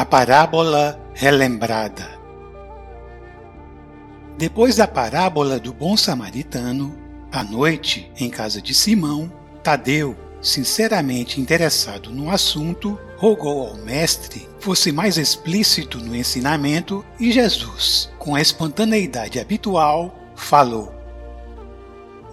A parábola relembrada. Depois da parábola do bom samaritano, à noite, em casa de Simão, Tadeu, sinceramente interessado no assunto, rogou ao mestre fosse mais explícito no ensinamento e Jesus, com a espontaneidade habitual, falou.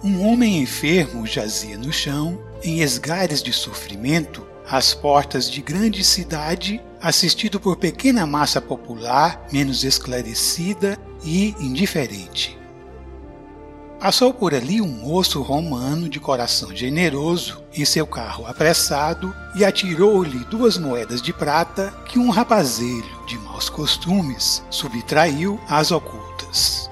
Um homem enfermo jazia no chão, em esgares de sofrimento, às portas de grande cidade, assistido por pequena massa popular menos esclarecida e indiferente. Passou por ali um moço romano de coração generoso em seu carro apressado e atirou-lhe duas moedas de prata que um rapazelho de maus costumes subtraiu às ocultas.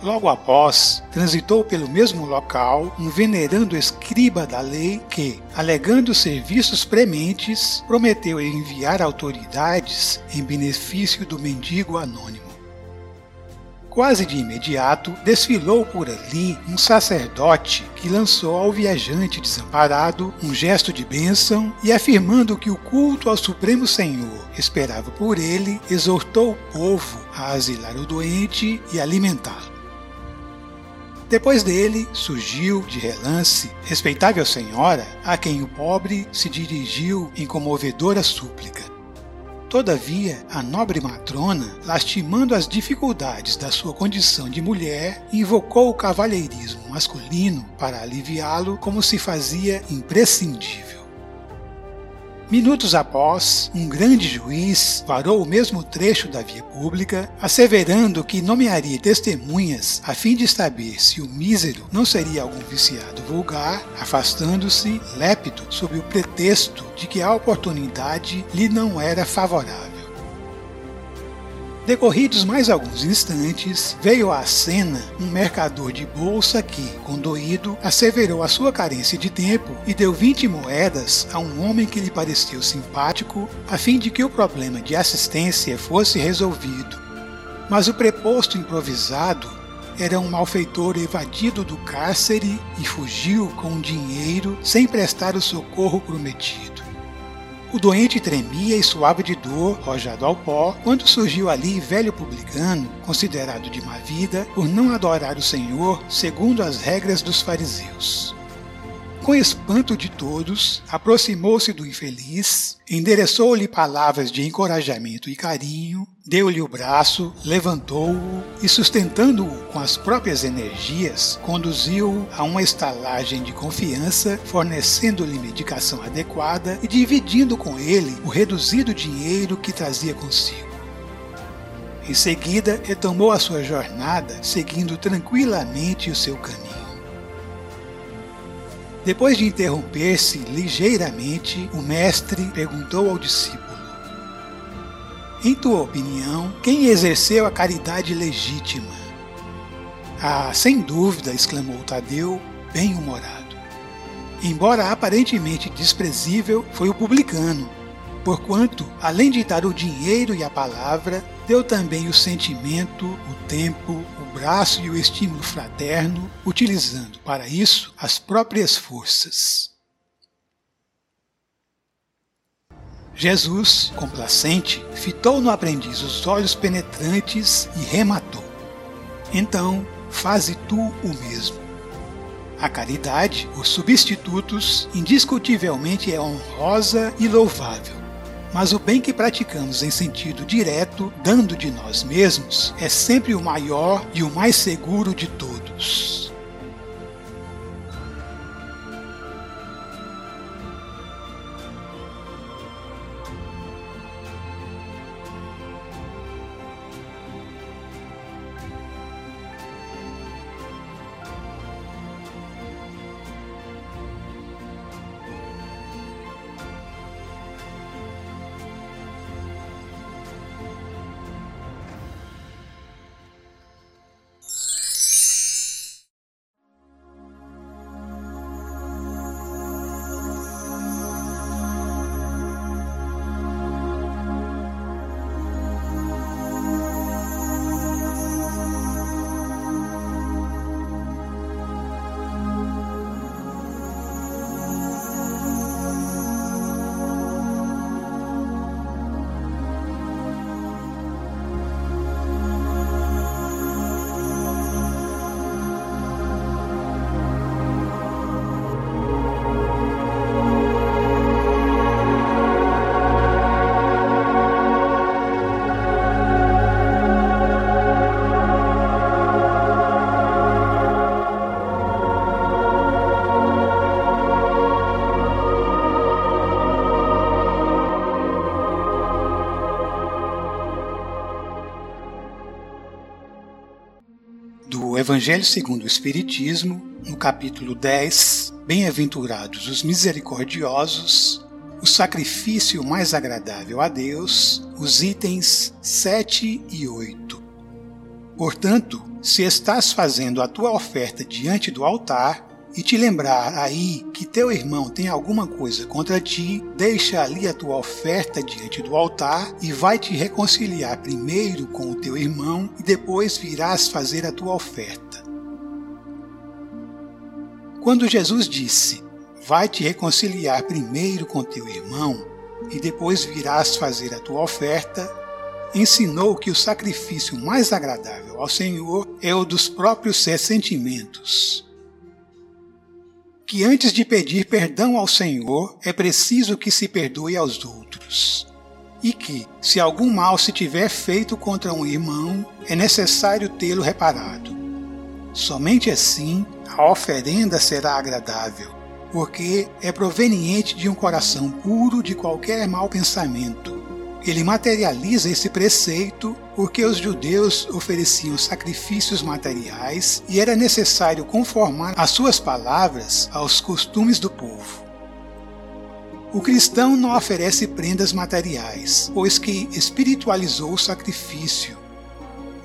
Logo após, transitou pelo mesmo local um venerando escriba da lei que, alegando serviços prementes, prometeu enviar autoridades em benefício do mendigo anônimo. Quase de imediato, desfilou por ali um sacerdote que lançou ao viajante desamparado um gesto de bênção e, afirmando que o culto ao Supremo Senhor esperava por ele, exortou o povo a asilar o doente e alimentá-lo. Depois dele surgiu, de relance, respeitável senhora, a quem o pobre se dirigiu em comovedora súplica. Todavia, a nobre matrona, lastimando as dificuldades da sua condição de mulher, invocou o cavalheirismo masculino para aliviá-lo como se fazia imprescindível. Minutos após, um grande juiz parou o mesmo trecho da via pública, asseverando que nomearia testemunhas a fim de saber se o mísero não seria algum viciado vulgar, afastando-se, lépido, sob o pretexto de que a oportunidade lhe não era favorável. Decorridos mais alguns instantes, veio à cena um mercador de bolsa que, condoído, asseverou a sua carência de tempo e deu 20 moedas a um homem que lhe pareceu simpático, a fim de que o problema de assistência fosse resolvido. Mas o preposto improvisado era um malfeitor evadido do cárcere e fugiu com o dinheiro sem prestar o socorro prometido. O doente tremia e suava de dor, rojado ao pó, quando surgiu ali velho publicano, considerado de má vida, por não adorar o Senhor segundo as regras dos fariseus. Com espanto de todos, aproximou-se do infeliz, endereçou-lhe palavras de encorajamento e carinho, deu-lhe o braço, levantou-o e, sustentando-o com as próprias energias, conduziu-o a uma estalagem de confiança, fornecendo-lhe medicação adequada e dividindo com ele o reduzido dinheiro que trazia consigo. Em seguida, retomou a sua jornada, seguindo tranquilamente o seu caminho. Depois de interromper-se ligeiramente, o mestre perguntou ao discípulo: Em tua opinião, quem exerceu a caridade legítima? Ah, sem dúvida, exclamou Tadeu, bem-humorado. Embora aparentemente desprezível, foi o publicano, porquanto, além de dar o dinheiro e a palavra, deu também o sentimento, o tempo, o braço e o estímulo fraterno, utilizando para isso as próprias forças. Jesus, complacente, fitou no aprendiz os olhos penetrantes e rematou: Então, faze tu o mesmo. A caridade, os substitutos, indiscutivelmente é honrosa e louvável. Mas o bem que praticamos em sentido direto, dando de nós mesmos, é sempre o maior e o mais seguro de todos. Evangelho segundo o Espiritismo, no capítulo 10, Bem-aventurados os misericordiosos, o sacrifício mais agradável a Deus, os itens 7 e 8. Portanto, se estás fazendo a tua oferta diante do altar, e te lembrar aí que teu irmão tem alguma coisa contra ti, deixa ali a tua oferta diante do altar e vai te reconciliar primeiro com o teu irmão e depois virás fazer a tua oferta. Quando Jesus disse: Vai te reconciliar primeiro com teu irmão e depois virás fazer a tua oferta, ensinou que o sacrifício mais agradável ao Senhor é o dos próprios sentimentos que antes de pedir perdão ao Senhor é preciso que se perdoe aos outros. E que, se algum mal se tiver feito contra um irmão, é necessário tê-lo reparado. Somente assim a oferenda será agradável, porque é proveniente de um coração puro de qualquer mau pensamento ele materializa esse preceito porque os judeus ofereciam sacrifícios materiais e era necessário conformar as suas palavras aos costumes do povo. O cristão não oferece prendas materiais, pois que espiritualizou o sacrifício.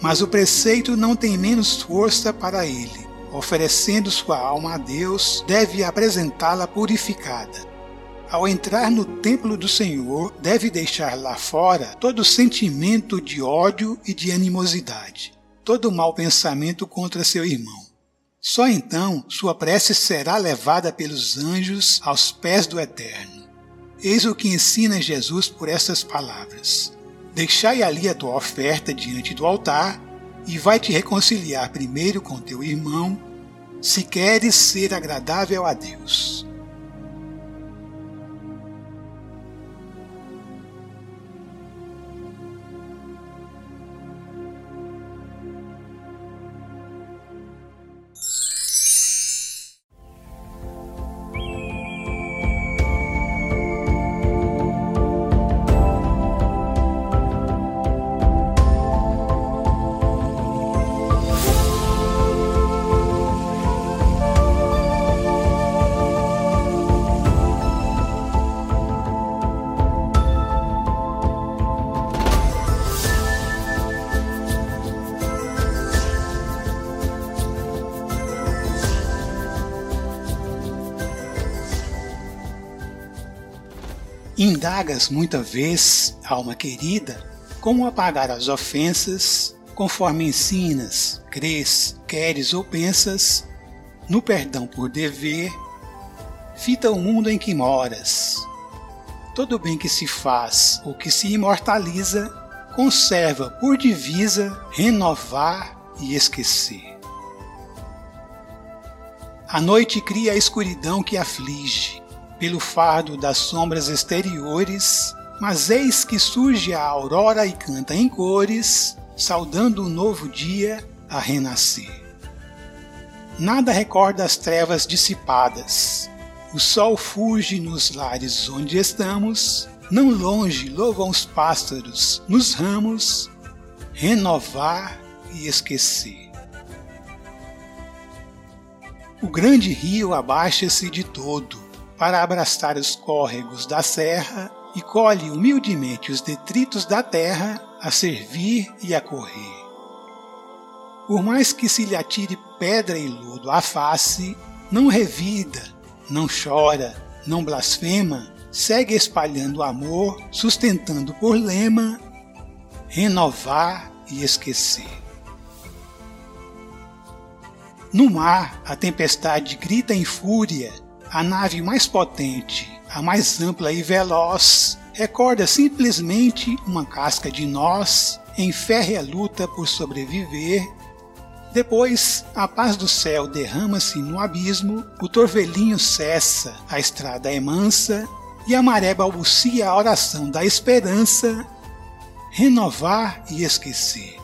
Mas o preceito não tem menos força para ele. Oferecendo sua alma a Deus, deve apresentá-la purificada ao entrar no templo do Senhor, deve deixar lá fora todo sentimento de ódio e de animosidade, todo mau pensamento contra seu irmão. Só então sua prece será levada pelos anjos aos pés do Eterno. Eis o que ensina Jesus por essas palavras: Deixai ali a tua oferta diante do altar e vai te reconciliar primeiro com teu irmão, se queres ser agradável a Deus. Indagas muita vez, alma querida, como apagar as ofensas, conforme ensinas, crês, queres ou pensas, no perdão por dever, fita o mundo em que moras. Todo bem que se faz ou que se imortaliza, conserva por divisa renovar e esquecer. A noite cria a escuridão que aflige, pelo fardo das sombras exteriores, mas eis que surge a aurora e canta em cores, saudando o novo dia a renascer. Nada recorda as trevas dissipadas. O sol fuge nos lares onde estamos, não longe louvam os pássaros nos ramos, renovar e esquecer. O grande rio abaixa-se de todo para abraçar os córregos da serra e colhe humildemente os detritos da terra a servir e a correr. Por mais que se lhe atire pedra e lodo à face, não revida, não chora, não blasfema, segue espalhando amor, sustentando por lema renovar e esquecer. No mar, a tempestade grita em fúria, a nave mais potente, a mais ampla e veloz, recorda simplesmente uma casca de nós em férrea luta por sobreviver depois, a paz do céu derrama-se no abismo, o torvelinho cessa, a estrada é mansa e a maré balbucia a oração da esperança, renovar e esquecer.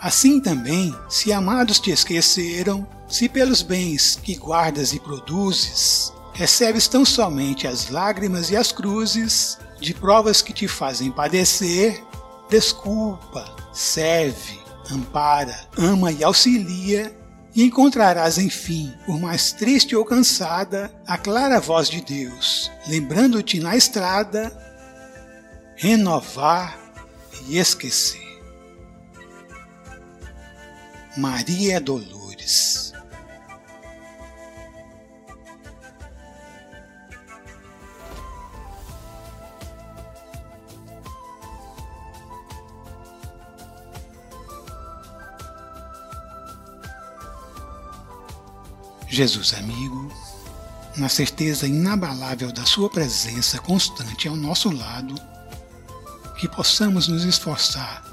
Assim também, se amados te esqueceram, se pelos bens que guardas e produzes, recebes tão somente as lágrimas e as cruzes de provas que te fazem padecer, desculpa, serve, ampara, ama e auxilia, e encontrarás, enfim, por mais triste ou cansada, a clara voz de Deus, lembrando-te na estrada, renovar e esquecer. Maria Dolores Jesus amigo, na certeza inabalável da Sua presença constante ao nosso lado, que possamos nos esforçar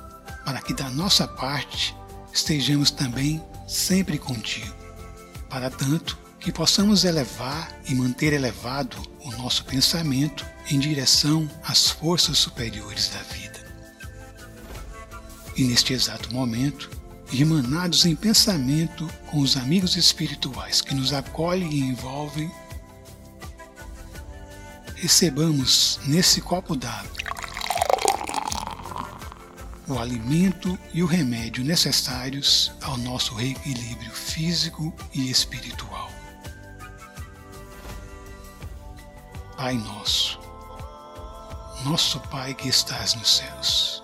para que da nossa parte estejamos também sempre contigo. Para tanto, que possamos elevar e manter elevado o nosso pensamento em direção às forças superiores da vida. E neste exato momento, irmanados em pensamento com os amigos espirituais que nos acolhem e envolvem, recebamos nesse copo d'água o alimento e o remédio necessários ao nosso reequilíbrio físico e espiritual. Pai nosso, nosso Pai que estás nos céus,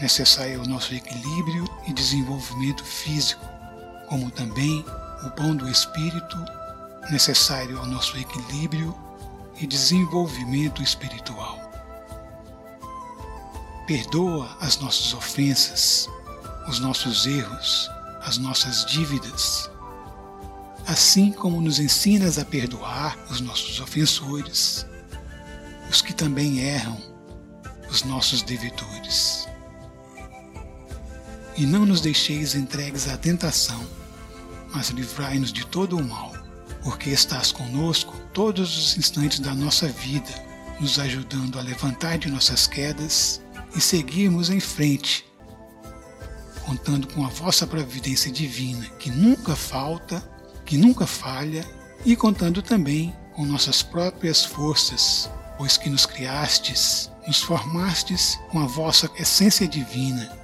necessário ao nosso equilíbrio e desenvolvimento físico, como também o pão do espírito, necessário ao nosso equilíbrio e desenvolvimento espiritual. Perdoa as nossas ofensas, os nossos erros, as nossas dívidas, assim como nos ensinas a perdoar os nossos ofensores, os que também erram, os nossos devedores e não nos deixeis entregues à tentação, mas livrai-nos de todo o mal, porque estás conosco todos os instantes da nossa vida, nos ajudando a levantar de nossas quedas e seguirmos em frente, contando com a vossa providência divina, que nunca falta, que nunca falha, e contando também com nossas próprias forças, pois que nos criastes, nos formastes com a vossa essência divina,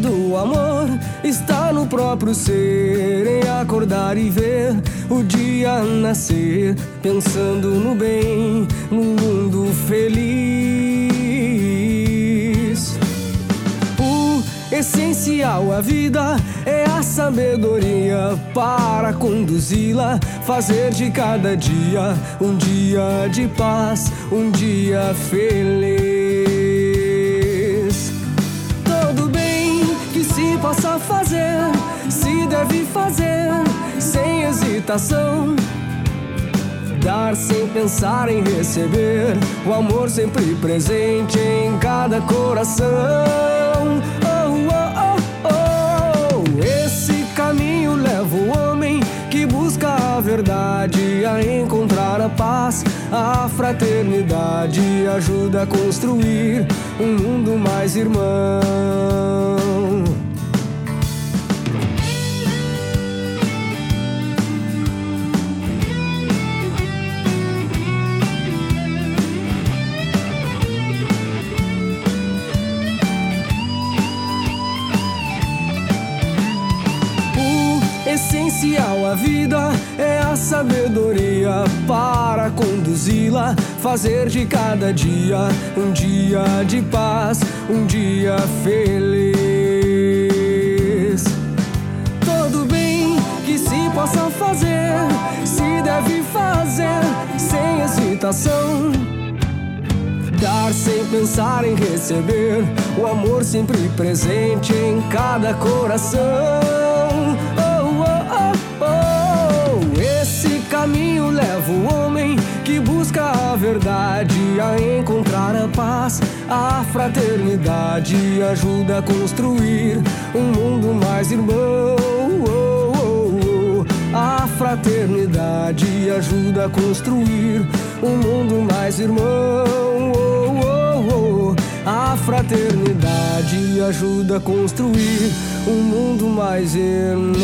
Do amor está no próprio ser, em acordar e ver o dia nascer, pensando no bem, no mundo feliz. O essencial à vida é a sabedoria para conduzi-la, fazer de cada dia um dia de paz, um dia feliz. Possa fazer, se deve fazer, sem hesitação. Dar sem pensar em receber, o amor sempre presente em cada coração. Oh, oh, oh, oh. Esse caminho leva o homem que busca a verdade a encontrar a paz, a fraternidade ajuda a construir um mundo mais irmão. Essencial à vida é a sabedoria para conduzi-la, fazer de cada dia um dia de paz, um dia feliz. Todo bem que se possa fazer, se deve fazer sem hesitação. Dar sem pensar em receber, o amor sempre presente em cada coração. Caminho leva o homem que busca a verdade a encontrar a paz. A fraternidade ajuda a construir um mundo mais irmão. A fraternidade ajuda a construir um mundo mais irmão. A fraternidade ajuda a construir um mundo mais irmão.